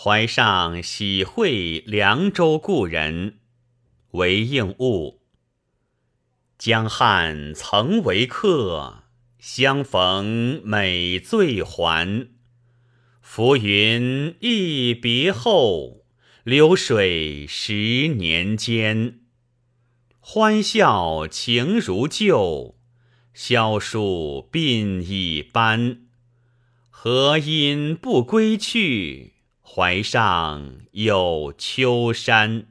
怀上喜会凉州故人，为应物。江汉曾为客，相逢每醉还。浮云一别后，流水十年间。欢笑情如旧，萧树鬓已斑。何因不归去？怀上有秋山。